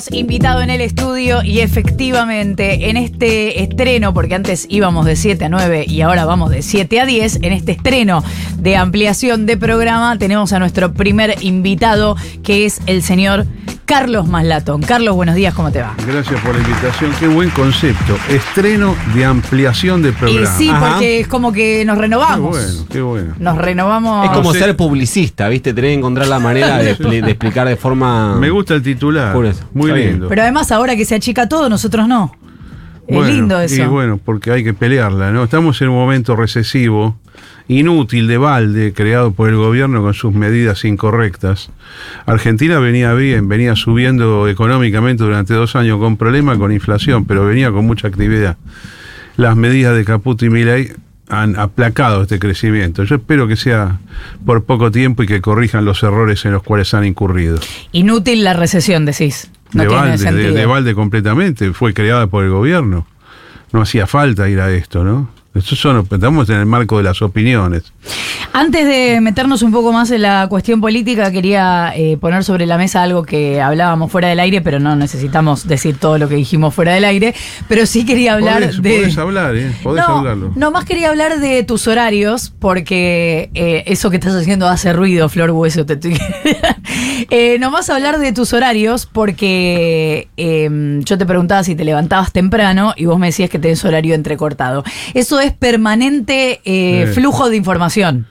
tenemos invitado en el estudio y efectivamente en este estreno, porque antes íbamos de 7 a 9 y ahora vamos de 7 a 10, en este estreno de ampliación de programa tenemos a nuestro primer invitado que es el señor Carlos Maslatón. Carlos, buenos días, ¿cómo te va? Gracias por la invitación, qué buen concepto. Estreno de ampliación de Y programa. sí, Ajá. porque es como que nos Qué renovamos. bueno, qué bueno. Nos renovamos. Es como sí. ser publicista, ¿viste? Tener que encontrar la manera de, expli- de explicar de forma. Me gusta el titular. Por eso, Muy lindo. Pero además ahora que se achica todo, nosotros no. Es lindo eso. Y bueno, porque hay que pelearla, ¿no? Estamos en un momento recesivo, inútil de balde, creado por el gobierno con sus medidas incorrectas. Argentina venía bien, venía subiendo económicamente durante dos años con problemas con inflación, pero venía con mucha actividad. Las medidas de Caputo y Milei han aplacado este crecimiento. Yo espero que sea por poco tiempo y que corrijan los errores en los cuales han incurrido. Inútil la recesión, decís. No de tiene balde, de, sentido. de balde completamente, fue creada por el gobierno. No hacía falta ir a esto, ¿no? Esto son, estamos en el marco de las opiniones. Antes de meternos un poco más en la cuestión política, quería eh, poner sobre la mesa algo que hablábamos fuera del aire, pero no necesitamos decir todo lo que dijimos fuera del aire. Pero sí quería hablar podés, de. podés hablar, ¿eh? Podés no, hablarlo. no, más quería hablar de tus horarios, porque eh, eso que estás haciendo hace ruido, Flor Hueso. Te estoy... eh, nomás hablar de tus horarios, porque eh, yo te preguntaba si te levantabas temprano y vos me decías que tenés horario entrecortado. Eso es permanente flujo de información.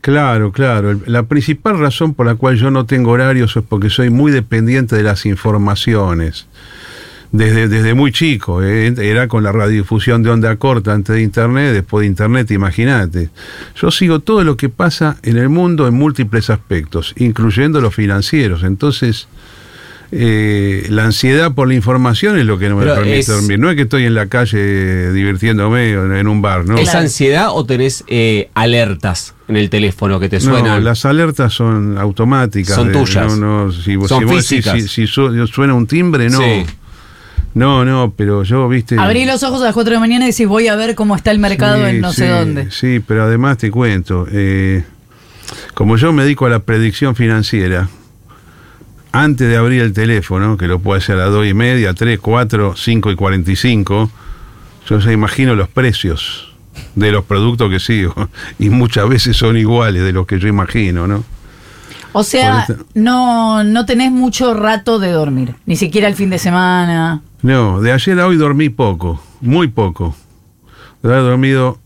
Claro, claro. La principal razón por la cual yo no tengo horarios es porque soy muy dependiente de las informaciones. Desde, desde muy chico, ¿eh? era con la radiodifusión de onda corta antes de Internet, después de Internet, imagínate. Yo sigo todo lo que pasa en el mundo en múltiples aspectos, incluyendo los financieros. Entonces, eh, la ansiedad por la información es lo que no me Pero permite es- dormir. No es que estoy en la calle divirtiéndome en un bar, ¿no? ¿Es ansiedad o tenés eh, alertas en el teléfono que te No, suenan? las alertas son automáticas. Son tuyas. No, no, si, Son si vos decís, físicas. si, si su- suena un timbre, no. Sí. No, no, pero yo, viste. Abrí los ojos a las 4 de la mañana y decís voy a ver cómo está el mercado Sí, en no sé dónde. Sí, pero además te cuento, eh, como yo me dedico a la predicción financiera, antes de abrir el teléfono, que lo puedo hacer a las 2 y media, 3, 4, 5 y 45, yo ya imagino los precios de los productos que sigo. Y muchas veces son iguales de los que yo imagino, ¿no? O sea, no, no tenés mucho rato de dormir, ni siquiera el fin de semana. No, de ayer a hoy dormí poco, muy poco. De haber dormido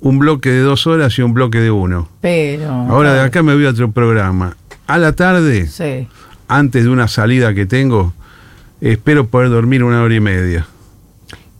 un bloque de dos horas y un bloque de uno. Pero. Ahora de acá me voy a otro programa. A la tarde, Sí. Antes de una salida que tengo, espero poder dormir una hora y media.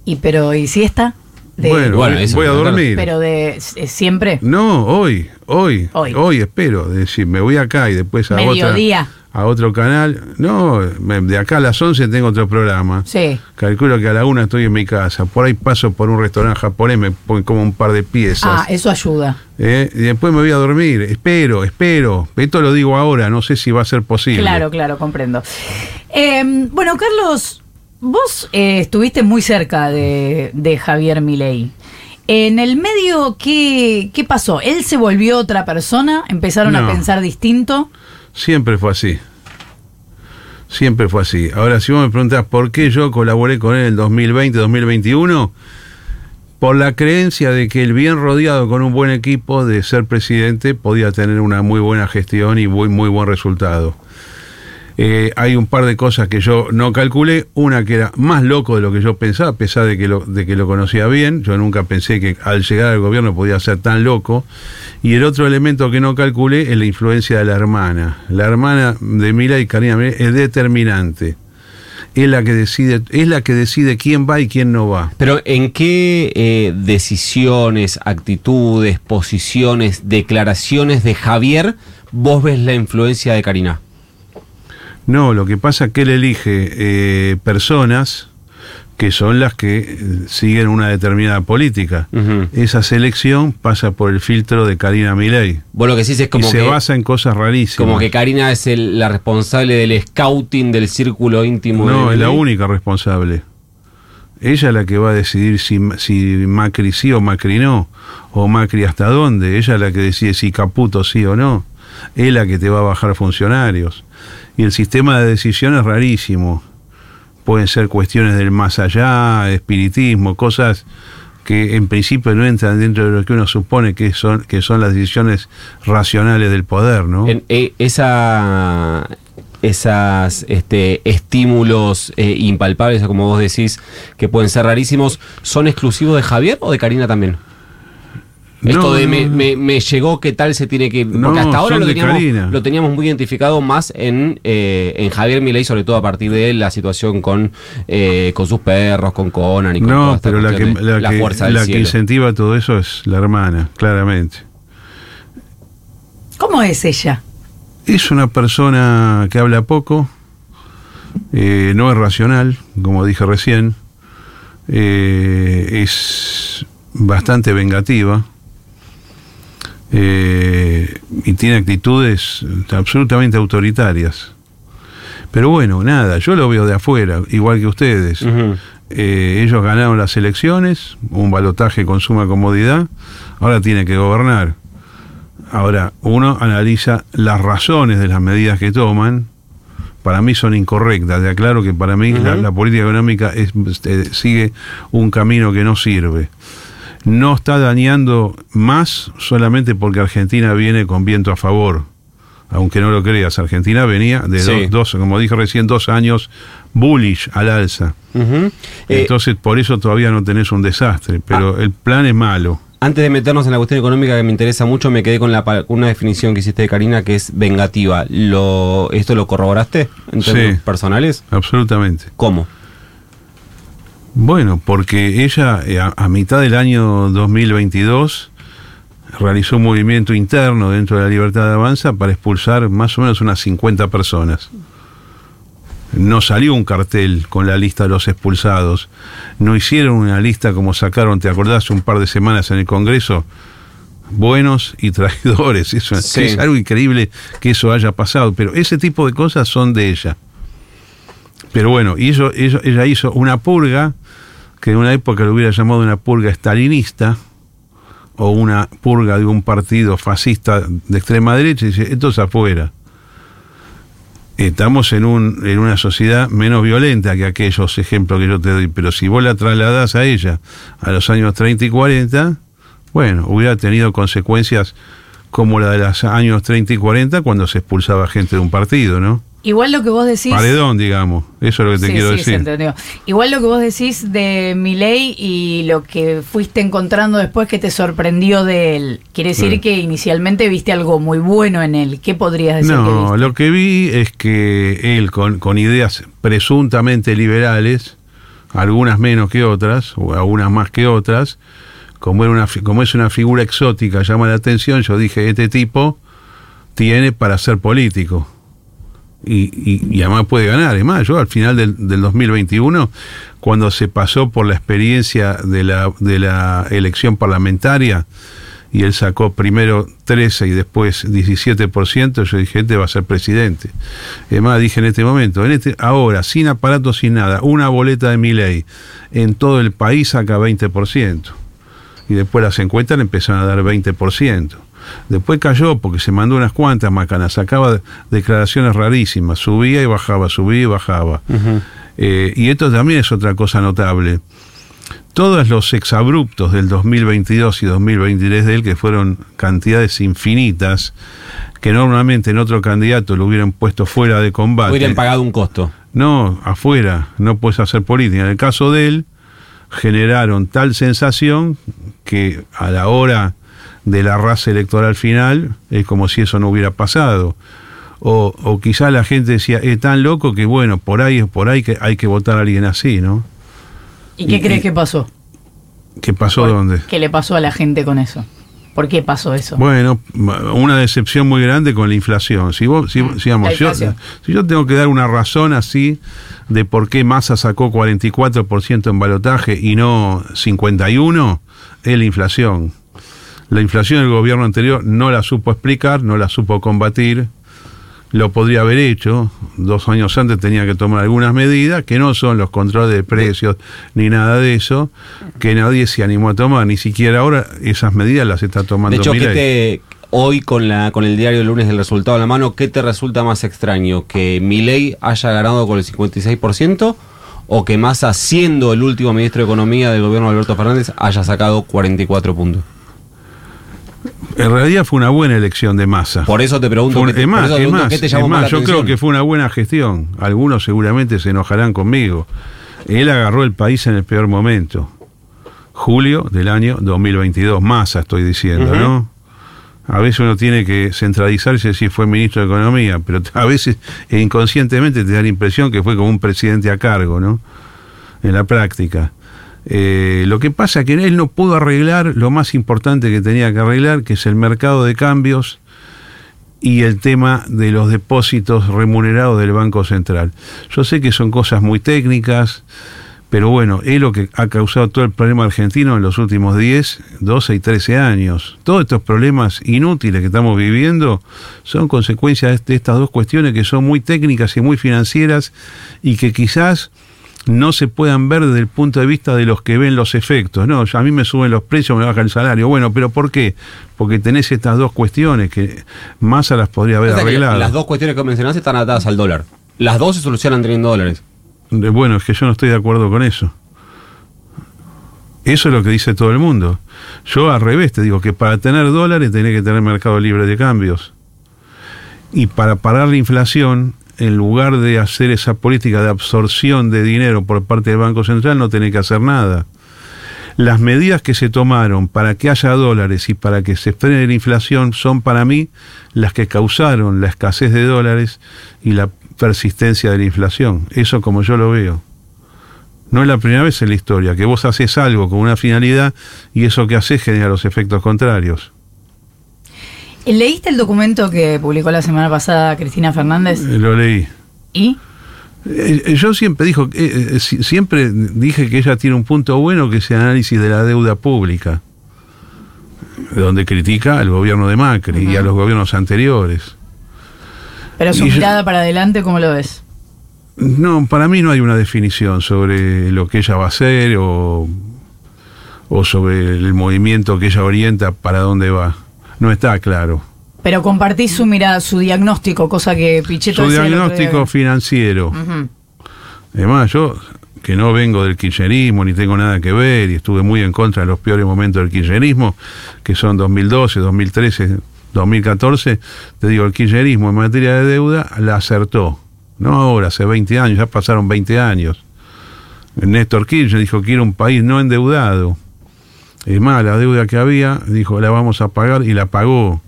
Y pero, ¿y siesta? De- bueno, Bueno, voy, eso, voy a claro. dormir. Pero de eh, siempre. No, hoy, hoy, Hoy. hoy, espero. Es decir, me voy acá y después a, otra, Mediodía. A otro canal. No, de acá a las 11 tengo otro programa. Sí. Calculo que a la una estoy en mi casa. Por ahí paso por un restaurante japonés, me pongo como un par de piezas. Ah, eso ayuda. ¿eh? Y después me voy a dormir. Espero, espero. Esto lo digo ahora, no sé si va a ser posible. Claro, claro, comprendo. Eh, bueno, Carlos, vos eh, estuviste muy cerca de, de Javier Milei. En el medio, ¿qué, ¿qué pasó? ¿Él se volvió otra persona? ¿Empezaron a pensar distinto? Siempre fue así. Siempre fue así. Ahora, si vos me preguntás por qué yo colaboré con él en 2020, 2021, por la creencia de que el bien rodeado con un buen equipo de ser presidente podía tener una muy buena gestión y muy, muy buen resultado. Eh, hay un par de cosas que yo no calculé. Una que era más loco de lo que yo pensaba, a pesar de que, lo, de que lo conocía bien. Yo nunca pensé que al llegar al gobierno podía ser tan loco. Y el otro elemento que no calculé es la influencia de la hermana. La hermana de Mila y Karina es determinante. Es la que decide, es la que decide quién va y quién no va. Pero ¿en qué eh, decisiones, actitudes, posiciones, declaraciones de Javier vos ves la influencia de Karina? No, lo que pasa es que él elige eh, personas que son las que eh, siguen una determinada política. Esa selección pasa por el filtro de Karina Milei. Vos lo que decís es como y se que, basa en cosas rarísimas. como que Karina es el- la responsable del scouting del círculo íntimo. no, de es la única responsable. Ella es la que va a decidir si, si Macri sí o Macri no, o Macri hasta dónde. Ella es la que decide si Caputo sí o no. Es la que te va a bajar funcionarios. Y el sistema de decisión es rarísimo. pueden ser cuestiones del más allá, espiritismo, cosas que en principio no entran dentro de lo que uno supone que son, que son las decisiones racionales del poder, ¿no? En, eh, esa, esas este, estímulos eh, impalpables, como vos decís, que pueden ser rarísimos, ¿son exclusivos de Javier o de Karina también? Esto No, de me, no. me- me llegó, ¿qué tal se tiene que...? Porque hasta ahora lo teníamos, Karina. lo teníamos muy identificado más en, eh, en Javier Milei, sobre todo a partir de la situación con, eh, con sus perros, con Conan y con toda No, esta pero la que, la, que, fuerza del la que incentiva todo eso es la hermana, claramente. ¿Cómo es ella? Es una persona que habla poco, eh, no es racional, como dije recién, eh, es bastante vengativa eh, y tiene actitudes absolutamente autoritarias. Pero bueno, nada, yo lo veo de afuera, igual que ustedes. Eh, ellos ganaron las elecciones, un balotaje con suma comodidad, ahora tiene que gobernar. Ahora, uno analiza las razones de las medidas que toman, para mí son incorrectas, de aclaro que para mí la, política económica es, este, sigue un camino que no sirve. No está dañando más solamente porque Argentina viene con viento a favor. Aunque no lo creas, Argentina venía de Sí. dos, dos, como dije recién, dos años bullish al alza. Eh, Entonces, por eso todavía no tenés un desastre, pero el plan es malo. Antes de meternos en la cuestión económica que me interesa mucho, me quedé con la, una definición que hiciste de Karina que es vengativa. Lo, ¿Esto lo corroboraste en Sí. términos personales? Absolutamente. ¿Cómo? Bueno, porque ella eh, a, a mitad del año 2022 realizó un movimiento interno dentro de la Libertad de Avanza para expulsar más o menos unas 50 personas. No salió un cartel con la lista de los expulsados. No hicieron una lista como sacaron, ¿te acordás? Un par de semanas en el Congreso. Buenos y traidores. Eso Sí. es algo increíble que eso haya pasado. Pero ese tipo de cosas son de ella. Pero bueno, eso, eso- ella hizo una purga, que en una época lo hubiera llamado una purga estalinista, o una purga de un partido fascista de extrema derecha, y dice, esto es afuera. Estamos en, un, en una sociedad menos violenta que aquellos ejemplos que yo te doy, pero si vos la trasladás a ella a los años 30 y 40, bueno, hubiera tenido consecuencias como la de los años 30 y 40 cuando se expulsaba gente de un partido, ¿no? Igual lo que vos decís. Paredón, digamos. Eso es lo que te Sí, quiero sí, decir. se entendió. Igual lo que vos decís de Milei y lo que fuiste encontrando después que te sorprendió de él, quiere decir Sí. que inicialmente viste algo muy bueno en él. ¿Qué podrías decir que No, viste? lo que vi es que él con, con ideas presuntamente liberales, algunas menos que otras, o algunas más que otras, como, era una, como es una figura exótica, llama la atención, yo dije, este tipo tiene para ser político. Y, y- además puede ganar. Es más, yo al final del, del 2021, cuando se pasó por la experiencia de la, de la elección parlamentaria, y él sacó primero 13 y después 17%, yo dije, este va a ser presidente. Es más, dije en este momento, en este, ahora, sin aparato, sin nada, una boleta de mi ley en todo el país saca 20%. Y después las encuestas le empezaron a dar 20%. Después cayó porque se mandó unas cuantas macanas, sacaba declaraciones rarísimas, subía y bajaba, subía y bajaba. Eh, y esto también es otra cosa notable. Todos los exabruptos del 2022 y 2023 de él, que fueron cantidades infinitas, que normalmente en otro candidato lo hubieran puesto fuera de combate. Hubieran pagado un costo. No, afuera, no puedes hacer política. En el caso de él, generaron tal sensación que a la hora de la raza electoral final es como si eso no hubiera pasado. O, o quizá la gente decía, es tan loco que bueno, por ahí por ahí que hay que votar a alguien así, ¿no? ¿Y qué y- crees que pasó? ¿Qué pasó ¿Por- dónde? ¿Qué le pasó a la gente con eso? ¿Por qué pasó eso? Bueno, una decepción muy grande con la inflación. Si vos, si, Mm, digamos, yo- si yo tengo que dar una razón así de por qué Massa sacó 44% en balotaje y no 51, es la inflación. La inflación del gobierno anterior no la supo explicar, no la supo combatir. Lo podría haber hecho, dos años antes tenía que tomar algunas medidas, que no son los controles de precios ni nada de eso, que nadie se animó a tomar, ni siquiera ahora esas medidas las está tomando De hecho, ¿qué Milei. te, hoy con, la, con el diario del lunes del resultado a la mano, ¿qué te resulta más extraño? ¿Que Milei haya ganado con el 56% o que Massa, siendo el último ministro de Economía del gobierno de Alberto Fernández, haya sacado 44 puntos. En realidad fue una buena elección de masa. Por eso te pregunto, Fue- ¿qué te, es por más, eso te es pregunto más, qué te es llamó más más, la yo creo que fue una buena gestión. Algunos seguramente se enojarán conmigo. Él agarró el país en el peor momento. Julio del año 2022. Masa estoy diciendo. ¿no? A veces uno tiene que centralizarse si fue ministro de Economía, pero a veces inconscientemente te da la impresión que fue como un presidente a cargo, ¿no? En la práctica. Eh, lo que pasa es que él no pudo arreglar lo más importante que tenía que arreglar, que es el mercado de cambios y el tema de los depósitos remunerados del Banco Central. Yo sé que son cosas muy técnicas, pero bueno, es lo que ha causado todo el problema argentino en los últimos 10, 12 y 13 años. Todos estos problemas inútiles que estamos viviendo son consecuencias de estas dos cuestiones que son muy técnicas y muy financieras y que quizás no se puedan ver desde el punto de vista de los que ven los efectos. No, a mí me suben los precios, me baja el salario. Bueno, pero ¿por qué? Porque tenés estas dos cuestiones que Massa las podría haber O sea que arreglado. Las dos cuestiones que mencionaste están atadas al dólar. Las dos se solucionan teniendo dólares. De- Bueno, es que yo no estoy de acuerdo con eso. Eso es lo que dice todo el mundo. Yo al revés te digo que para tener dólares tenés que tener mercado libre de cambios. Y para parar la inflación, en lugar de hacer esa política de absorción de dinero por parte del Banco Central, no tenés que hacer nada. Las medidas que se tomaron para que haya dólares y para que se frene la inflación son para mí las que causaron la escasez de dólares y la persistencia de la inflación. Eso como yo lo veo. No es la primera vez en la historia que vos haces algo con una finalidad y eso que haces genera los efectos contrarios. ¿Leíste el documento que publicó la semana pasada Cristina Fernández? Eh, Lo leí. ¿Y? Eh, eh, Yo siempre dijo, si- siempre dije que ella tiene un punto bueno que es el análisis de la deuda pública, donde critica al gobierno de Macri y a los gobiernos anteriores. Pero su mirada para adelante, ¿cómo lo ves? No, para mí no hay una definición sobre lo que ella va a hacer o, o sobre el movimiento que ella orienta para dónde va. No está claro. Pero compartís su mirada, su diagnóstico, cosa que Pichetto Su diagnóstico financiero. Además, yo que no vengo del kirchnerismo ni tengo nada que ver y estuve muy en contra de los peores momentos del kirchnerismo, que son 2012, 2013, 2014, te digo, el kirchnerismo en materia de deuda la acertó. No ahora, hace 20 años, ya pasaron 20 años. Néstor Kirchner dijo que era un país no endeudado. Es más, la deuda que había, dijo, la vamos a pagar y la pagó.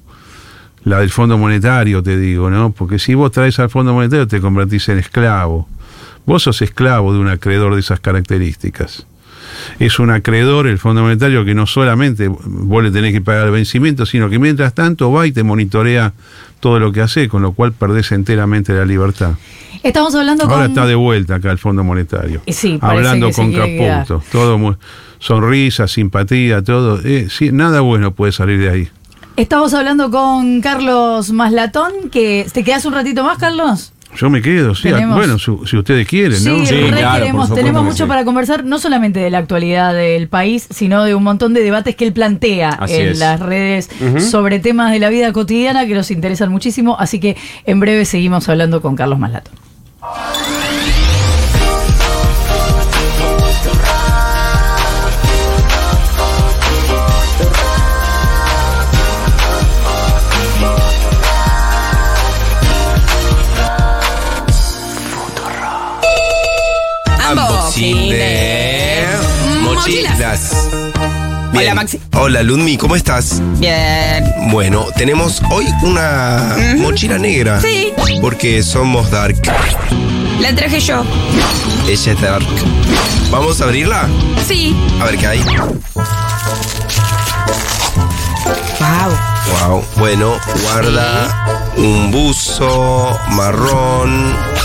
La del Fondo Monetario, te digo, ¿no? Porque si vos traes al Fondo Monetario te convertís en esclavo. Vos sos esclavo de un acreedor de esas características. Es un acreedor, el Fondo Monetario, que no solamente vos le tenés que pagar el vencimiento, sino que mientras tanto va y te monitorea todo lo que hace, con lo cual perdés enteramente la libertad. Estamos hablando Ahora con... está de vuelta acá el Fondo Monetario. Sí, hablando que con. Caputo. Todo mu- sonrisa, simpatía, todo. Eh, sí, nada bueno puede salir de ahí. Estamos hablando con Carlos Maslatón, que... ¿Te quedas un ratito más, Carlos? Yo me quedo, sí. Tenemos- Bueno, su- si ustedes quieren, Sí, ¿no? Sí, re claro, queremos. Tenemos mucho sí. para conversar, no solamente de la actualidad del país, sino de un montón de debates que él plantea Así en es. las redes sobre temas de la vida cotidiana que nos interesan muchísimo. Así que en breve seguimos hablando con Carlos Maslatón. De mochilas. Hola, Maxi. Hola Ludmi, ¿cómo estás? Bien. Bueno, tenemos hoy una mochila negra. Sí. Porque somos dark. La traje yo. Ella es dark. ¿Vamos a abrirla? Sí. A ver qué hay. Wow. Wow. Bueno, guarda un buzo marrón.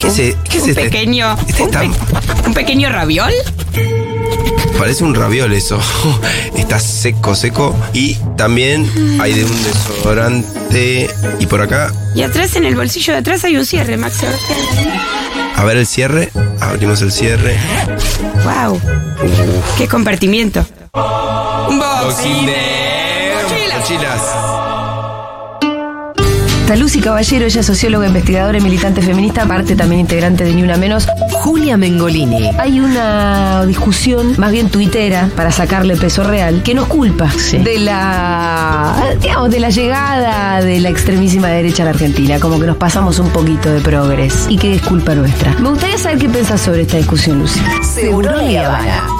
¿Qué es, e- qué es un este? pequeño. Este un, pe- un pequeño raviol. Parece un raviol eso. Está seco, seco. Y también hay de un desodorante. Y por acá, Y atrás, en el bolsillo de atrás, hay un cierre, Maxi. A ver qué- a ver el cierre. Abrimos el cierre. Wow. Qué compartimiento. Unboxing de mochilas. mochilas. Está Lucy Caballero, ella es socióloga, investigadora y militante feminista, aparte también integrante de Ni Una Menos. Julia Mengolini. Hay una discusión, más bien tuitera, para sacarle peso real, que nos culpa de la, digamos, de la llegada de la extremísima derecha a la Argentina, como que nos pasamos un poquito de progres y que es culpa nuestra. Me gustaría saber qué pensás sobre esta discusión, Lucy. Seguro.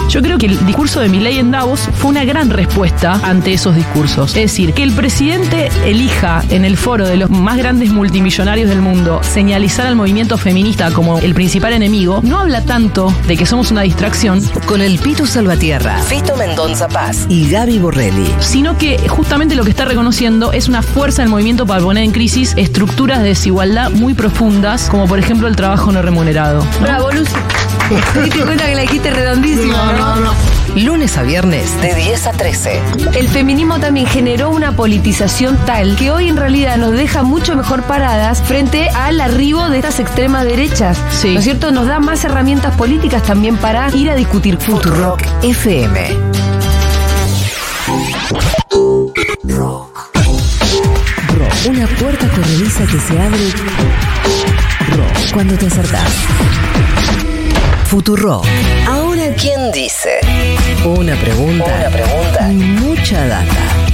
Yo creo que el discurso de Milei en Davos fue una gran respuesta ante esos discursos. Es decir, que el presidente elija en el foro de los más grandes multimillonarios del mundo señalizar al movimiento feminista como el principal enemigo, no habla tanto de que somos una distracción, Con el Pitu Salvatierra, Fito Mendonza Paz y Gaby Borrelli. sino que justamente lo que está reconociendo es una fuerza del movimiento para poner en crisis estructuras de desigualdad muy profundas, como por ejemplo el trabajo no remunerado. Bravo, Lucy. Te diste cuenta que la dijiste redondísimo, ¿no? Lunes a viernes de 10 a 13. El feminismo también generó una politización tal que hoy en realidad nos deja mucho mejor paradas frente al arribo de estas extremas derechas. Sí. ¿No es cierto? Nos da más herramientas políticas también para ir a discutir Futurock FM. Rock. Una puerta corrediza que se abre Rock. cuando te acertás. Futurock. ¿Quién dice? Una pregunta. Una pregunta. Y mucha data.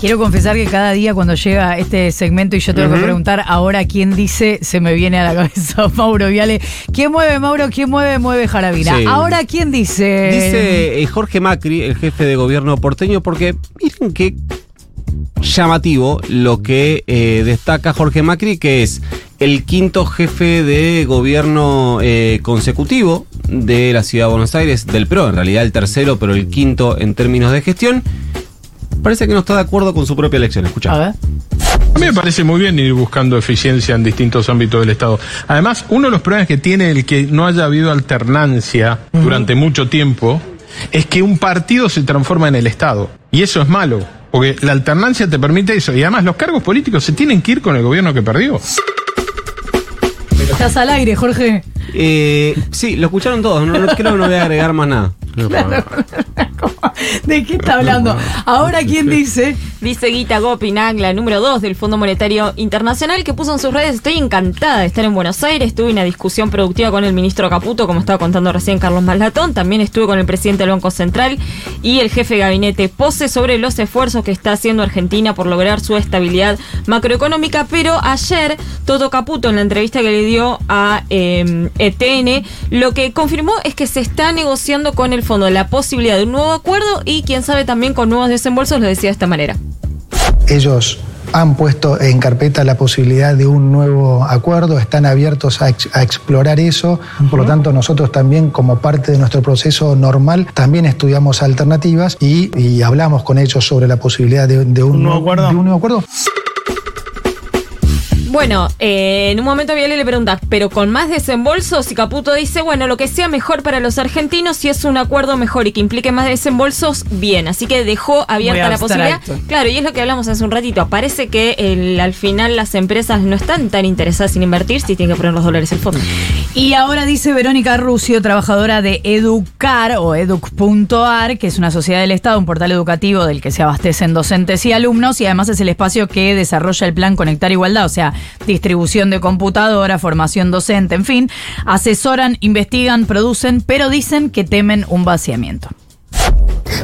Quiero confesar que cada día cuando llega este segmento y yo tengo que preguntar ahora quién dice, se me viene a la cabeza Mauro Viale. ¿Quién mueve, Mauro? ¿Quién mueve? Mueve Jarabina. Sí. Ahora, ¿quién dice? Dice eh, Jorge Macri, el jefe de gobierno porteño, porque miren qué llamativo lo que eh, destaca Jorge Macri, que es el quinto jefe de gobierno eh, consecutivo de la ciudad de Buenos Aires, del PRO, en realidad el tercero, pero el quinto en términos de gestión. Parece que no está de acuerdo con su propia elección. Escucha. A ver. A mí me parece muy bien ir buscando eficiencia en distintos ámbitos del Estado. Además, uno de los problemas que tiene el que no haya habido alternancia durante mucho tiempo es que un partido se transforma en el Estado. Y eso es malo, porque la alternancia te permite eso. Y además los cargos políticos se tienen que ir con el gobierno que perdió. Estás al aire, Jorge. Eh, sí, lo escucharon todos. No, no- creo que no voy a agregar más nada. ¿De qué está hablando? Ahora, ¿quién dice? Dice Guita Gopinac, la número 2 del Fondo Monetario Internacional, que puso en sus redes, estoy encantada de estar en Buenos Aires, tuve una discusión productiva con el ministro Caputo, como estaba contando recién Carlos Maslatón, también estuve con el presidente del Banco Central y el jefe de gabinete Pose sobre los esfuerzos que está haciendo Argentina por lograr su estabilidad macroeconómica, pero ayer Toto Caputo en la entrevista que le dio a eh, ETN, lo que confirmó es que se está negociando con el fondo la posibilidad de un nuevo acuerdo y quién sabe también con nuevos desembolsos, lo decía de esta manera. Ellos han puesto en carpeta la posibilidad de un nuevo acuerdo, están abiertos a, ex- a explorar eso, por lo tanto nosotros también como parte de nuestro proceso normal también estudiamos alternativas y, y hablamos con ellos sobre la posibilidad de, de un, nuevo acuerdo. de un nuevo acuerdo. Bueno, eh, en un momento Viale le pregunta, pero con más desembolsos, y Caputo dice, bueno, lo que sea mejor para los argentinos, si es un acuerdo mejor y que implique más desembolsos, bien. Así que dejó abierta la posibilidad. Claro, y es lo que hablamos hace un ratito. Parece que el- al final las empresas no están tan interesadas en invertir si tienen que poner los dólares el fondo. Y ahora dice Verónica Rucio, trabajadora de Educar o educ.ar, que es una sociedad del Estado, un portal educativo del que se abastecen docentes y alumnos, y además es el espacio que desarrolla el plan Conectar Igualdad, o sea, distribución de computadora, formación docente, en fin, asesoran, investigan, producen, pero dicen que temen un vaciamiento.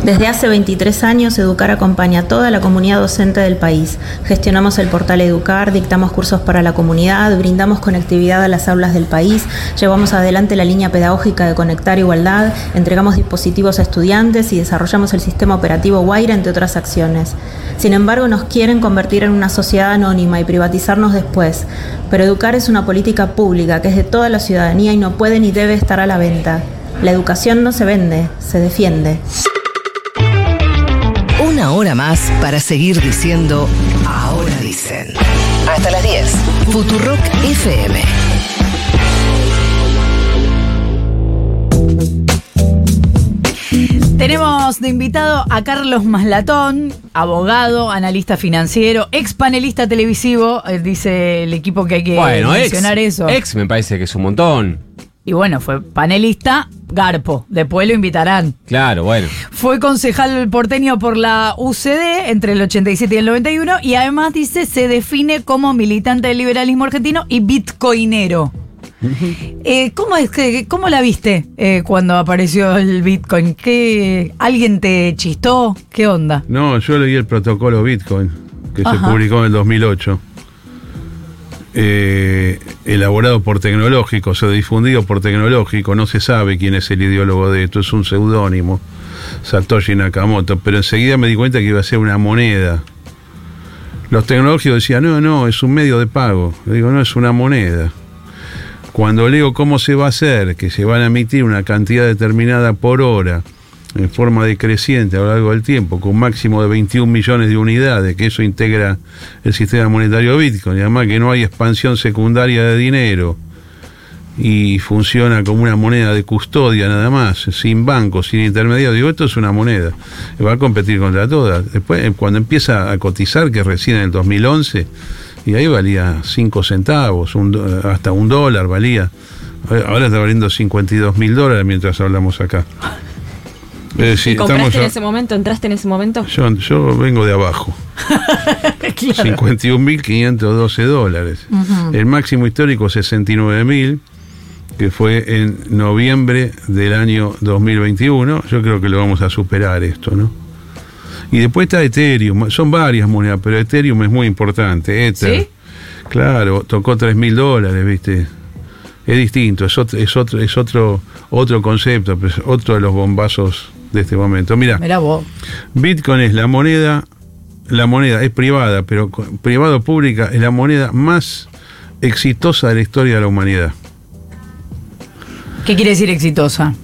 Desde hace 23 años, Educar acompaña a toda la comunidad docente del país. Gestionamos el portal Educar, dictamos cursos para la comunidad, brindamos conectividad a las aulas del país, llevamos adelante la línea pedagógica de Conectar Igualdad, entregamos dispositivos a estudiantes y desarrollamos el sistema operativo Guaira, entre otras acciones. Sin embargo, nos quieren convertir en una sociedad anónima y privatizarnos después. Pero Educar es una política pública que es de toda la ciudadanía y no puede ni debe estar a la venta. La educación no se vende, se defiende. Una hora más para seguir diciendo Ahora dicen. Hasta las 10. Futurock FM. Tenemos de invitado a Carlos Maslatón, abogado, analista financiero, ex panelista televisivo, eh, dice el equipo que hay que bueno, ex, mencionar eso. ex me parece que es un montón. Y bueno, fue panelista Garpo. Después lo invitarán. Claro, bueno. Fue concejal porteño por la UCD entre el 87 y el 91 y además dice se define como militante del liberalismo argentino y bitcoinero. Eh, ¿cómo, es que, ¿Cómo la viste eh, cuando apareció el Bitcoin? ¿Qué, ¿Alguien te chistó? ¿Qué onda? No, yo leí el protocolo Bitcoin, que se publicó en el 2008. Eh, elaborado por tecnológicos o difundido por tecnológico, no se sabe quién es el ideólogo de esto, es un seudónimo, Satoshi Nakamoto, pero enseguida me di cuenta que iba a ser una moneda. Los tecnológicos decían, no, no, es un medio de pago. Le digo, no, es una moneda. Cuando leo cómo se va a hacer, que se van a emitir una cantidad determinada por hora, en forma decreciente a lo largo del tiempo, con máximo de 21 millones de unidades, que eso integra el sistema monetario Bitcoin, y además que no hay expansión secundaria de dinero, y funciona como una moneda de custodia nada más, sin banco, sin intermediario. Digo, esto es una moneda, va a competir contra todas. Después, eh, cuando empieza a cotizar, que recién en el 2011, y ahí valía 5 centavos, un do- hasta un dólar valía. Ahora está valiendo 52 mil dólares mientras hablamos acá. Decir, ¿Compraste en a- ese momento? ¿Entraste en ese momento? yo, yo vengo de abajo. 51.512 dólares. El máximo histórico 69.000, que fue en noviembre del año 2021. Yo creo que lo vamos a superar esto, ¿no? Y después está Ethereum. Son varias monedas, pero Ethereum es muy importante. Ether. ¿Sí? Claro, tocó 3.000 dólares, ¿viste? Es distinto, es otro, es otro, es otro, otro concepto, es otro de los bombazos de este momento. Mira. Bitcoin es la moneda, la moneda es privada, pero privado pública es la moneda más exitosa de la historia de la humanidad. ¿Qué quiere decir exitosa?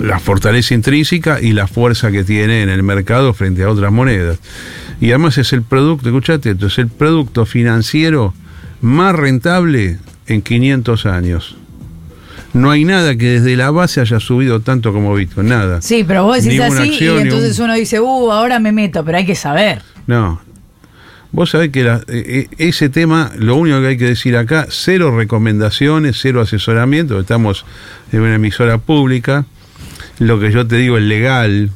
La fortaleza intrínseca y la fuerza que tiene en el mercado frente a otras monedas. Y además es el producto, escuchate esto, es el producto financiero más rentable en 500 años. No hay nada que desde la base haya subido tanto como Bitcoin, nada. Sí, pero vos decís así acción, y entonces un- uno dice, uh, ahora me meto, pero hay que saber. No. Vos sabés que la- eh, eh, ese tema, lo único que hay que decir acá, cero recomendaciones, cero asesoramiento, estamos en una emisora pública, lo que yo te digo es legal.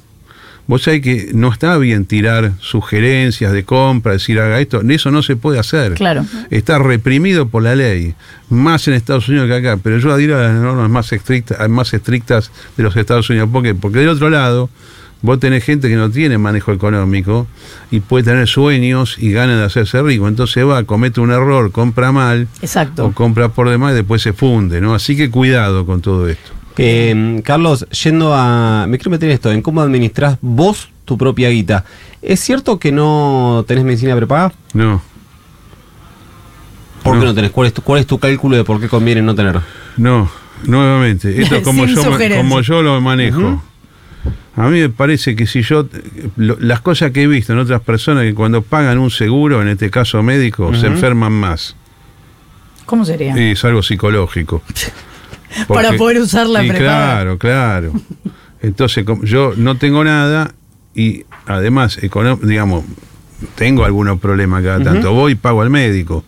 Vos sabés que no está bien tirar sugerencias de compra, decir haga esto, eso no se puede hacer. Claro. Está reprimido por la ley, más en Estados Unidos que acá, pero yo adhiero a las normas más estrictas, más estrictas de los Estados Unidos. ¿Por qué? Porque del otro lado, vos tenés gente que no tiene manejo económico y puede tener sueños y ganas de hacerse rico. Entonces va, comete un error, compra mal, Exacto. o compra por demás y después se funde, ¿no? Así que cuidado con todo esto. Eh, Carlos, yendo a. Me quiero meter en esto, en cómo administrás vos tu propia guita. ¿Es cierto que no tenés medicina prepaga? No. ¿Por qué no tenés? ¿Cuál es, tu, ¿Cuál es tu cálculo de por qué conviene no tener? No, nuevamente, esto es como, Sin yo, como yo lo manejo. A mí me parece que si yo, lo- las cosas que he visto en otras personas, que cuando pagan un seguro, en este caso médico, se enferman más. ¿Cómo sería? Es algo psicológico. Para poder usar la y prepaga. Claro, claro. Entonces, yo no tengo nada y además, digamos, tengo algunos problemas cada tanto. Voy y pago al médico.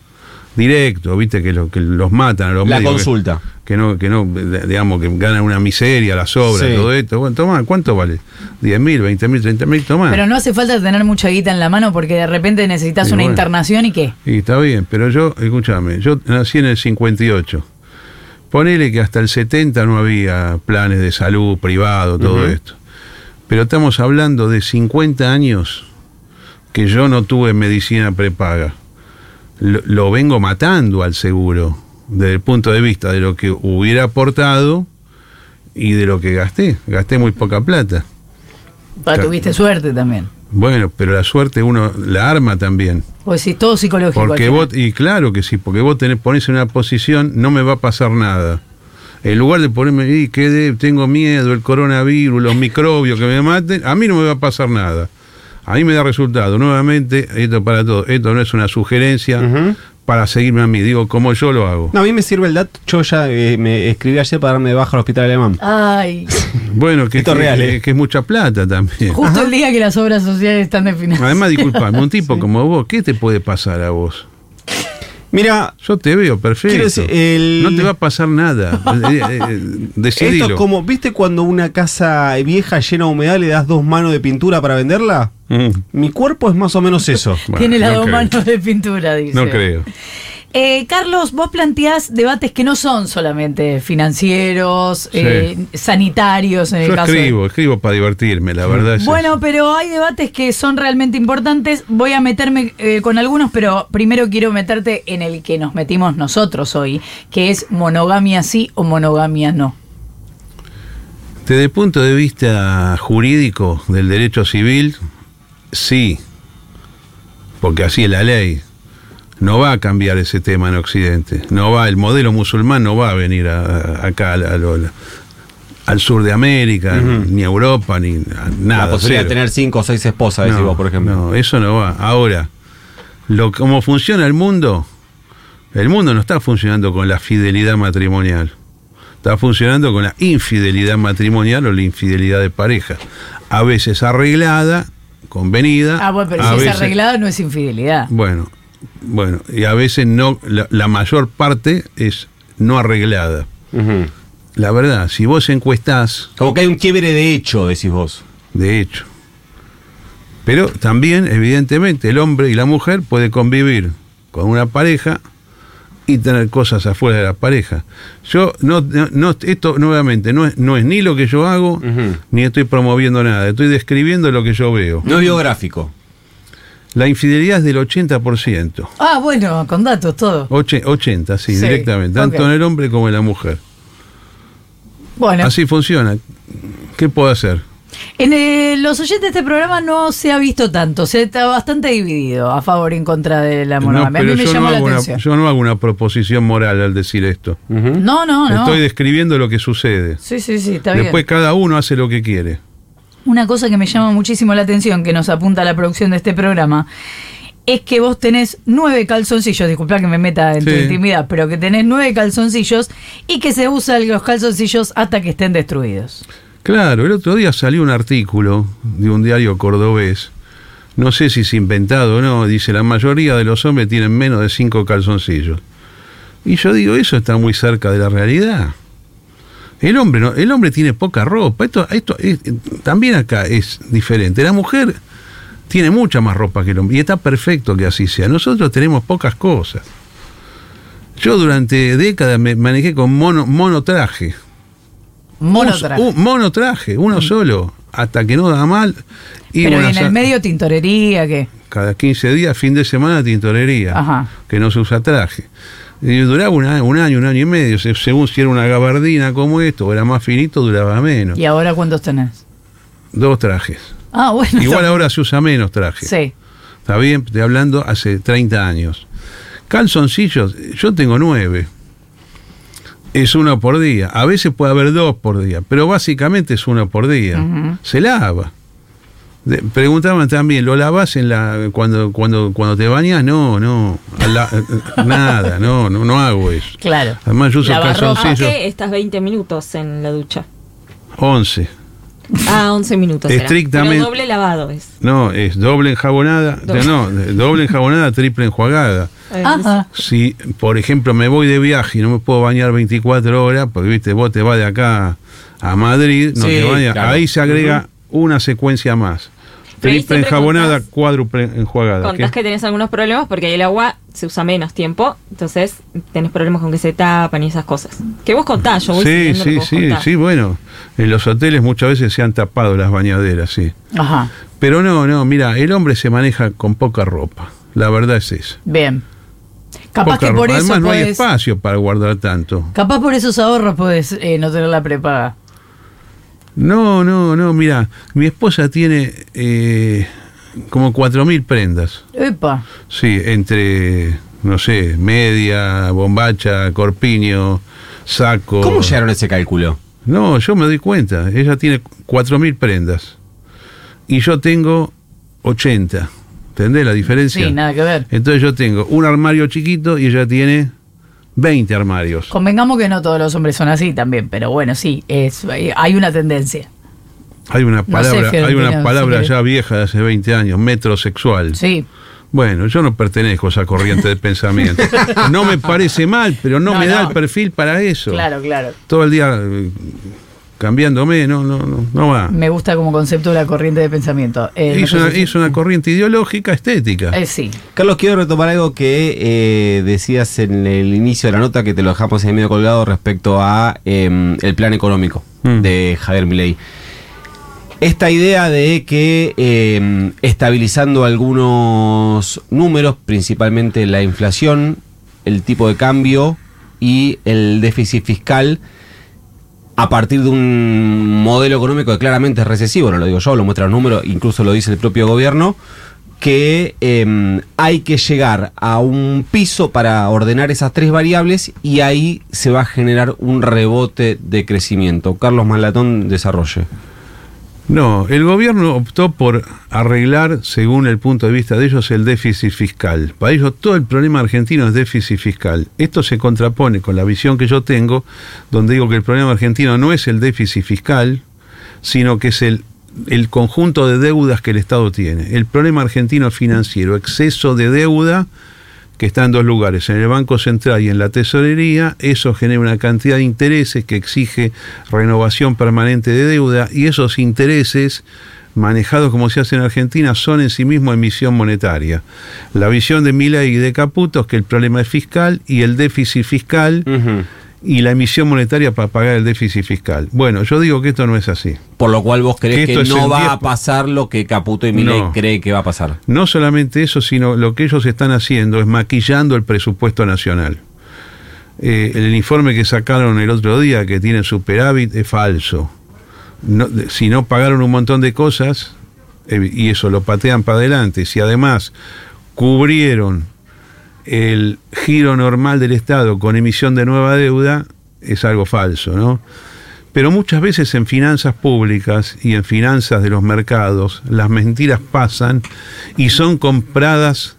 Directo, viste que, lo- que los matan a los La médicos. consulta. Que, no, que no, digamos, que ganan una miseria, las obras, Sí. todo esto. Bueno, toma, ¿cuánto vale? ¿10 mil, 20 mil, 30 mil? Toma. Pero no hace falta tener mucha guita en la mano porque de repente necesitas Y una bueno. internación y qué. Y está bien, pero yo, escúchame, yo nací en el 58. Ponele que hasta el 70 no había planes de salud privado, todo esto. Pero estamos hablando de 50 años que yo no tuve medicina prepaga. Lo, lo vengo matando al seguro, desde el punto de vista de lo que hubiera aportado y de lo que gasté. Gasté muy poca plata. Claro. Tuviste suerte también. Bueno, pero la suerte uno la arma también. Pues sí, todo psicológico. Porque vos, y claro que sí, porque vos tenés, ponés en una posición, no me va a pasar nada. En lugar de ponerme, y quedé, tengo miedo, el coronavirus, los microbios que me maten, a mí no me va a pasar nada. A mí me da resultado. Nuevamente, esto para todo. Esto no es una sugerencia para seguirme a mí. Digo, como yo lo hago. No, a mí me sirve el dato. Yo ya eh, me escribí ayer para darme de baja al hospital alemán. Ay, Bueno, que, Esto que- real, ¿eh? que es mucha plata también. justo el día que las obras sociales están definidas. Además, disculpame, un tipo como vos, ¿qué te puede pasar a vos? Mira, yo te veo perfecto. quiero decir, el- No te va a pasar nada. Eh, eh, eh, decidilo. Esto es como, ¿viste cuando una casa vieja llena de humedad le das dos manos de pintura para venderla? Mm, Mi cuerpo es más o menos eso. Tiene las no dos creo. manos de pintura, dice. no creo. Eh, Carlos, vos planteás debates que no son solamente financieros, eh, sanitarios en el Yo caso. de- escribo, escribo para divertirme, la verdad es Bueno, pero hay debates que son realmente importantes. Voy a meterme eh, con algunos, pero primero quiero meterte en el que nos metimos nosotros hoy, que es monogamia sí o monogamia no. Desde el punto de vista jurídico del derecho civil, sí, porque así es la ley. No va a cambiar ese tema en Occidente. No va, el modelo musulmán no va a venir a- a- acá a a al sur de América, ni a Europa, ni a nada. la posibilidad cero. de tener cinco o seis esposas, No, vos, por ejemplo. No, eso no va. Ahora, lo, como funciona el mundo, el mundo no está funcionando con la fidelidad matrimonial. Está funcionando con la infidelidad matrimonial o la infidelidad de pareja. A veces arreglada, convenida. Ah, bueno, pero a si es veces- arreglado no es infidelidad. Bueno, bueno, y a veces no, la, la mayor parte es no arreglada. La verdad, si vos encuestás, Como que hay un quiebre de hecho, decís vos. de hecho. Pero también, evidentemente, el hombre y la mujer puede convivir con una pareja y tener cosas afuera de la pareja. Yo no, no, esto nuevamente no es, no es ni lo que yo hago, ni estoy promoviendo nada, estoy describiendo lo que yo veo. No es biográfico. La infidelidad es del 80%. Ah, bueno, con datos todo. Oche- 80, sí, Sí, directamente, tanto ok. en el hombre como en la mujer. Bueno, Así funciona. ¿Qué puedo hacer? en eh, los oyentes de este programa no se ha visto tanto, se está bastante dividido a favor y en contra de la No, monogamia. a mí me no la hago una, atención. yo no hago una proposición moral al decir esto. No, no, no. Estoy describiendo lo que sucede. Sí, sí, sí, está Después bien. cada uno hace lo que quiere. Una cosa que me llama muchísimo la atención, que nos apunta a la producción de este programa, es que vos tenés nueve calzoncillos, disculpa que me meta en tu intimidad, pero que tenés nueve calzoncillos y que se usan los calzoncillos hasta que estén destruidos. Claro, el otro día salió un artículo de un diario cordobés. No sé si es inventado o no. Dice, la mayoría de los hombres tienen menos de cinco calzoncillos. Y yo digo, eso está muy cerca de la realidad. El hombre, no, el hombre tiene poca ropa. Esto, esto es- también acá es diferente. La mujer tiene mucha más ropa que el hombre. Y está perfecto que así sea. Nosotros tenemos pocas cosas. Yo durante décadas me manejé con mono, monotraje. Monotraje. Un, un monotraje, uno solo. Hasta que no da mal. Pero en el medio tintorería, ¿qué? Cada 15 días, fin de semana, tintorería. Ajá. Que no se usa traje. Duraba una- un año, un año y medio. Se- Según si era una gabardina como esto, o era más finito, duraba menos. ¿Y ahora cuántos tenés? Dos trajes. Ah, bueno. Igual ahora se usa menos traje. Sí. Está bien, estoy hablando hace 30 años. Calzoncillos, yo tengo nueve. Es uno por día. A veces puede haber dos por día, pero básicamente es uno por día. Se lava. De- preguntaban también, ¿lo lavas en la cuando cuando cuando te bañas? No, no. la- eh, nada, no, no, no hago eso. Claro. Además yo uso Lavarropa. ¿Por calzoncillos qué estás 20 minutos en la ducha? 11. Ah, 11 minutos. Estrictamente- Pero doble lavado es. No, es doble enjabonada, Doble. no, doble enjabonada, triple enjuagada. Ajá. Si, por ejemplo, me voy de viaje y no me puedo bañar 24 horas, porque viste, vos te vas de acá a Madrid, no Sí, te bañas, claro. ahí se agrega una secuencia más. Triple enjabonada, contás- cuádruple enjuagada. Contás ¿qué? que tenés algunos problemas porque ahí el agua se usa menos tiempo, entonces tenés problemas con que se tapan y esas cosas. Que vos contás, yo voy Sí, sí, sí, contás. sí, bueno, en los hoteles muchas veces se han tapado las bañaderas, sí. Ajá. Pero no, no, mira, el hombre se maneja con poca ropa, la verdad es esa. Bien. Capaz Poca que por ropa. eso Además no hay espacio para guardar tanto. Capaz por esos ahorros podés eh, no tener la prepaga. No, no, no, mira, mi esposa tiene eh, como cuatro mil prendas. Epa. Sí, entre, no sé, media, bombacha, corpiño, saco. ¿Cómo llegaron a ese cálculo? No, yo me doy cuenta. Ella tiene cuatro mil prendas. Y yo tengo 80. ¿Entendés la diferencia? Sí, nada que ver. Entonces yo tengo un armario chiquito y ella tiene 20 armarios. Convengamos que no todos los hombres son así también, pero bueno, sí, es, hay una tendencia. Hay una No sé, palabra, hay una palabra ya vieja de hace 20 años, metrosexual. Sí. Bueno, yo no pertenezco a esa corriente de pensamiento. No me parece mal, pero no, No, me da el perfil para eso. Claro, claro. Todo el día eh, cambiándome, no, no, no, no va. Me gusta como concepto la corriente de pensamiento. Eh, Es me una, parece- es una corriente ideológica estética. Eh, sí. Carlos, quiero retomar algo que eh, decías en el inicio de la nota que te lo dejamos ahí medio colgado respecto a eh, el plan económico Mm. de Javier Milei. Esta idea de que eh, estabilizando algunos números, principalmente la inflación, el tipo de cambio y el déficit fiscal, a partir de un modelo económico que claramente es recesivo, no lo digo yo, lo muestra los números, incluso lo dice el propio gobierno, que eh, hay que llegar a un piso para ordenar esas tres variables y ahí se va a generar un rebote de crecimiento. Carlos Malatón, desarrolle. No, el gobierno optó por arreglar, según el punto de vista de ellos, el déficit fiscal. Para ellos todo el problema argentino es déficit fiscal. Esto se contrapone con la visión que yo tengo, donde digo que el problema argentino no es el déficit fiscal, sino que es el, el conjunto de deudas que el Estado tiene. El problema argentino financiero, exceso de deuda que está en dos lugares, en el Banco Central y en la Tesorería, eso genera una cantidad de intereses que exige renovación permanente de deuda y esos intereses manejados como se hace en Argentina son en sí mismos emisión monetaria. La visión de Milei y de Caputo es que el problema es fiscal y el déficit fiscal y la emisión monetaria para pagar el déficit fiscal. Bueno, yo digo que esto no es así. Por lo cual vos crees que no va 10 a pasar lo que Caputo y Milei No. cree que va a pasar. No solamente eso, sino lo que ellos están haciendo es maquillando el presupuesto nacional. Eh, el informe que sacaron el otro día, que tiene superávit, es falso. No- si no pagaron un montón de cosas, eh, y eso lo patean para adelante, si además cubrieron el giro normal del Estado con emisión de nueva deuda, es algo falso, ¿no? Pero muchas veces en finanzas públicas y en finanzas de los mercados, las mentiras pasan y son compradas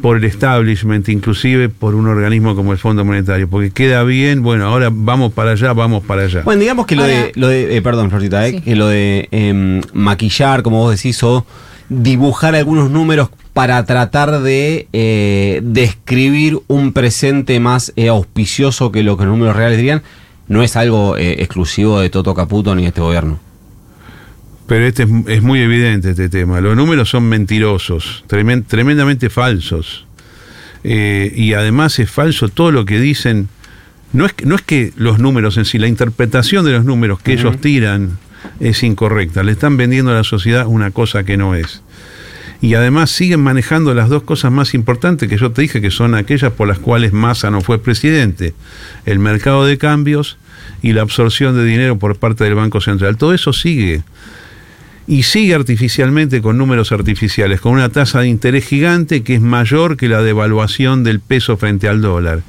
por el establishment, inclusive por un organismo como el Fondo Monetario, porque queda bien, bueno, ahora vamos para allá, vamos para allá. Bueno, digamos que lo de, lo de eh, perdón, Florita, eh, que lo de em, maquillar, como vos decís, o dibujar algunos números para tratar de eh, describir un presente más eh, auspicioso que lo que los números reales dirían, no es algo eh, exclusivo de Toto Caputo ni de este gobierno. Pero este es, es muy evidente este tema. Los números son mentirosos, tremen- tremendamente falsos. Y además es falso todo lo que dicen. No es, que- no es que los números en sí, la interpretación de los números que ellos tiran es incorrecta. Le están vendiendo a la sociedad una cosa que no es. Y además siguen manejando las dos cosas más importantes que yo te dije, que son aquellas por las cuales Massa no fue presidente. El mercado de cambios y la absorción de dinero por parte del Banco Central. Todo eso sigue y sigue artificialmente con números artificiales, con una tasa de interés gigante que es mayor que la devaluación del peso frente al dólar.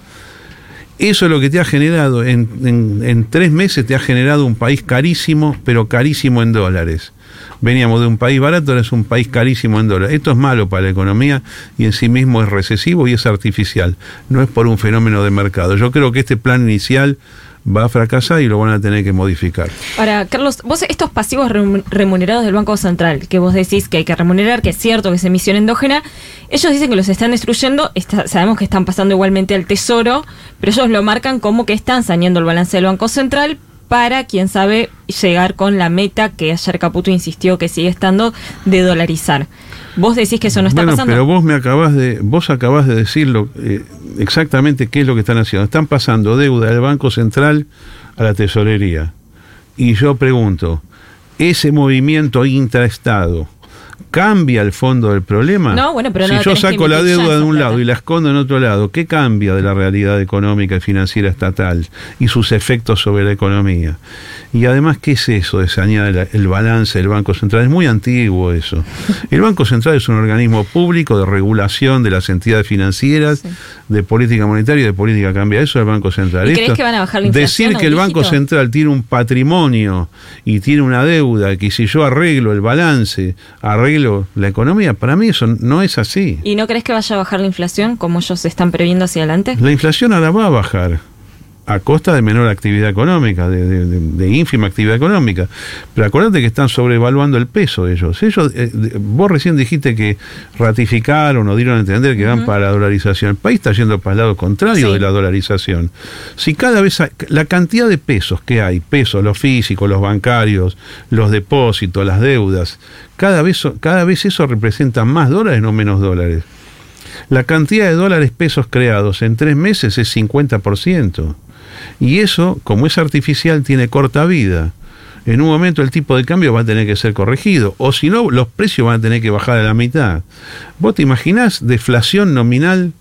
Eso es lo que te ha generado, en, en- en tres meses te ha generado un país carísimo, pero carísimo en dólares. Veníamos de un país barato, ahora es un país carísimo en dólares. Esto es malo para la economía y en sí mismo es recesivo y es artificial. No es por un fenómeno de mercado. Yo creo que este plan inicial va a fracasar y lo van a tener que modificar. Ahora, Carlos, vos estos pasivos remu- remunerados del Banco Central, que vos decís que hay que remunerar, que es cierto que es emisión endógena, ellos dicen que los están destruyendo, está- sabemos que están pasando igualmente al Tesoro, pero ellos lo marcan como que están saneando el balance del Banco Central para, quién sabe, llegar con la meta que ayer Caputo insistió que sigue estando de dolarizar. Vos decís que eso no está bueno, pasando. pero vos me acabás de, vos acabás de decirlo eh, exactamente qué es lo que están haciendo. Están pasando deuda del Banco Central a la tesorería. Y yo pregunto, ¿ese movimiento intraestado cambia el fondo del problema? No, bueno, pero si no yo saco la deuda de un plata. lado y la escondo en otro lado, ¿qué cambia de la realidad económica y financiera estatal y sus efectos sobre la economía? Y además, ¿qué es eso de sanear el, balance del Banco Central? Es muy antiguo eso. El Banco Central es un organismo público de regulación de las entidades financieras, de política monetaria y de política cambiaria. Eso es el Banco Central. ¿Y crees que van a bajar la inflación Decir que el Banco? Central tiene un patrimonio y tiene una deuda, que si yo arreglo el balance, arreglo la economía, para mí eso no es así. ¿Y no crees que vaya a bajar la inflación como ellos están previendo hacia adelante? La inflación ahora va a bajar. A costa de menor actividad económica, de, de- de- de ínfima actividad económica. Pero acuérdate que están sobrevaluando el peso ellos. Ellos, eh, de- vos recién dijiste que ratificaron o dieron a entender que van para la dolarización. El país está yendo para el lado contrario Sí. de la dolarización. Si cada vez hay- la cantidad de pesos que hay, pesos, los físicos, los bancarios, los depósitos, las deudas, cada vez, cada vez eso representa más dólares, no menos dólares. La cantidad de dólares pesos creados en tres meses es 50%. Y eso, como es artificial, tiene corta vida. En un momento el tipo de cambio va a tener que ser corregido. O si no, los precios van a tener que bajar a la mitad. ¿Vos te imaginás deflación nominal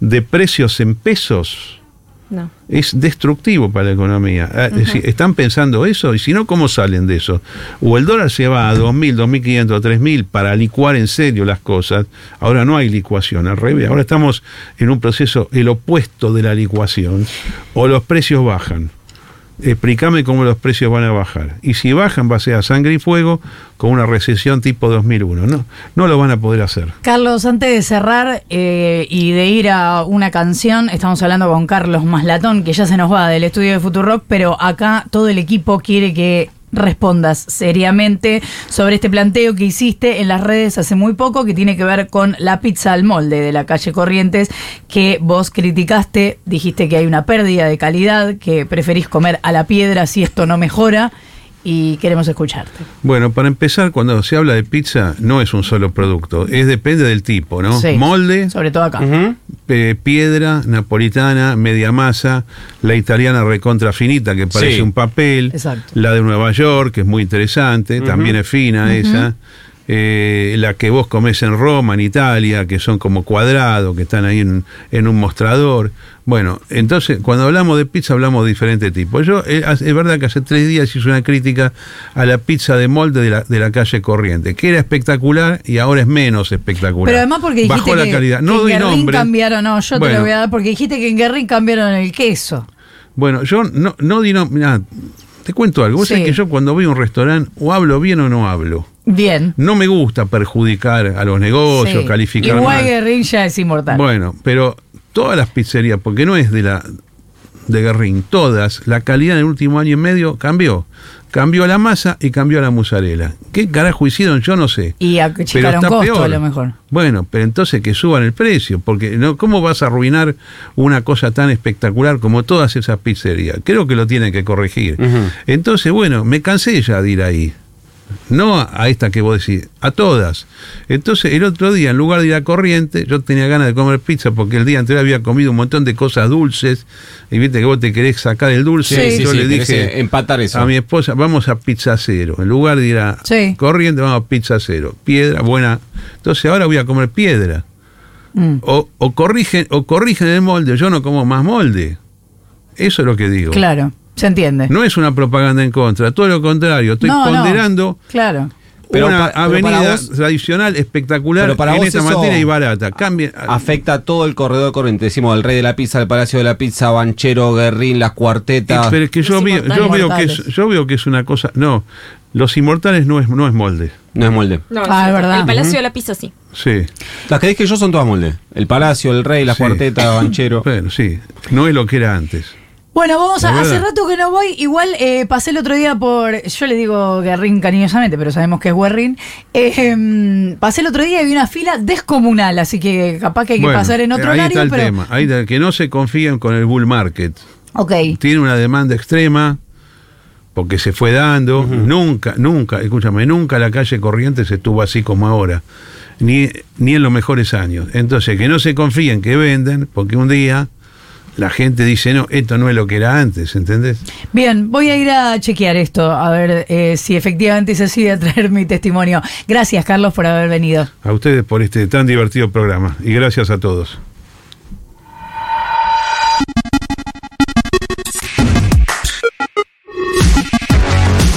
de precios en pesos? No. es destructivo para la economía. Ah, Es decir, ¿están pensando eso? Y si no, ¿cómo salen de eso? O el dólar se va a 2.000, 2.500, 3.000 para licuar en serio las cosas. Ahora no hay licuación, al revés. Ahora estamos en un proceso, el opuesto de la licuación. O los precios bajan. Explícame cómo los precios van a bajar. Y si bajan, va a ser a sangre y fuego con una recesión tipo 2001. No, no lo van a poder hacer. Carlos, antes de cerrar eh, y de ir a una canción, estamos hablando con Carlos Maslatón, que ya se nos va del estudio de Futurock, pero acá todo el equipo quiere que respondas seriamente sobre este planteo que hiciste en las redes hace muy poco, que tiene que ver con la pizza al molde de la calle Corrientes, que vos criticaste, dijiste que hay una pérdida de calidad, que preferís comer a la piedra si esto no mejora, y queremos escucharte. Bueno, para empezar, cuando se habla de pizza, no es un solo producto, es depende del tipo, ¿no? Sí, Molde, sobre todo acá. eh, piedra, napolitana, media masa, la italiana recontra finita que parece Sí. un papel, Exacto. la de Nueva York que es muy interesante, también es fina esa, eh, la que vos comés en Roma, en Italia, que son como cuadrados, que están ahí en, en un mostrador. Bueno, entonces cuando hablamos de pizza hablamos de diferentes tipos. Yo, eh, es verdad que hace tres días hice una crítica a la pizza de molde de la, de la calle Corriente, que era espectacular y ahora es menos espectacular. Pero además porque dijiste Bajó la que, calidad. que No en Guerrín nombre. cambiaron, no, yo te lo voy a dar porque dijiste que en Guerrín cambiaron el queso. Bueno, yo no, no di mirá, te cuento algo. Vos Sí. sabés que yo cuando voy a un restaurante o hablo bien o no hablo. Bien. No me gusta perjudicar a los negocios, Sí. calificar Igual. Guerrín ya es inmortal. Bueno, pero todas las pizzerías, porque no es de la de Guerrín, todas, la calidad en el último año y medio cambió. Cambió la masa y cambió la mozzarella. ¿Qué carajo hicieron? Yo no sé. y Pero achicaron está costo peor. a lo mejor. Bueno, pero entonces que suban el precio, porque no, ¿cómo vas a arruinar una cosa tan espectacular como todas esas pizzerías? Creo que lo tienen que corregir. Entonces, bueno, me cansé ya de ir ahí. No a a esta que vos decís, a todas. Entonces, el otro día, en lugar de ir a Corriente, yo tenía ganas de comer pizza porque el día anterior había comido un montón de cosas dulces. Y viste que vos te querés sacar el dulce. Sí, sí, yo sí, le dije empatar eso. a mi esposa, vamos a Pizza Cero. En lugar de ir a Sí. Corriente, vamos a Pizza Cero. Piedra, buena. Entonces ahora voy a comer piedra. Mm. O, o corrigen, o corrigen el molde, yo no como más molde. Eso es lo que digo. Claro, se entiende. No es una propaganda en contra, todo lo contrario, estoy No, no. ponderando Claro. Pero una pa- avenida para vos- tradicional espectacular Pero para en vos esta materia y barata. Cambien, Afecta a todo el corredor corriente. Decimos el rey de la pizza, el palacio de la pizza, Banchero, Guerrín, las cuartetas. Pero es que yo, vi- yo veo que es, yo veo que es una cosa. No, los inmortales no es, no es molde. No es molde. No, Ah, es verdad. El Palacio de la Pizza sí. Sí. Las que dije yo son todas molde. El palacio, el rey, la Sí. cuarteta, Banchero. Bueno, sí. No es lo que era antes. Bueno, vamos a. Hace rato que no voy. Igual eh, pasé el otro día por. Yo le digo Guerrín cariñosamente, pero sabemos que es Guerrín. Eh, em, pasé el otro día y vi una fila descomunal, así que capaz que hay que Bueno, pasar en otro ahí horario. está el pero, tema. Ahí está, que no se confíen con el bull market. Ok. Tiene una demanda extrema porque se fue dando. Nunca, nunca, escúchame, nunca la calle corriente se estuvo así como ahora. Ni, ni en los mejores años. Entonces, que no se confíen que venden, porque un día la gente dice, no, esto no es lo que era antes, ¿entendés? Bien, voy a ir a chequear esto, a ver eh, si efectivamente es así, a traer mi testimonio. Gracias, Carlos, por haber venido. A ustedes por este tan divertido programa. Y gracias a todos.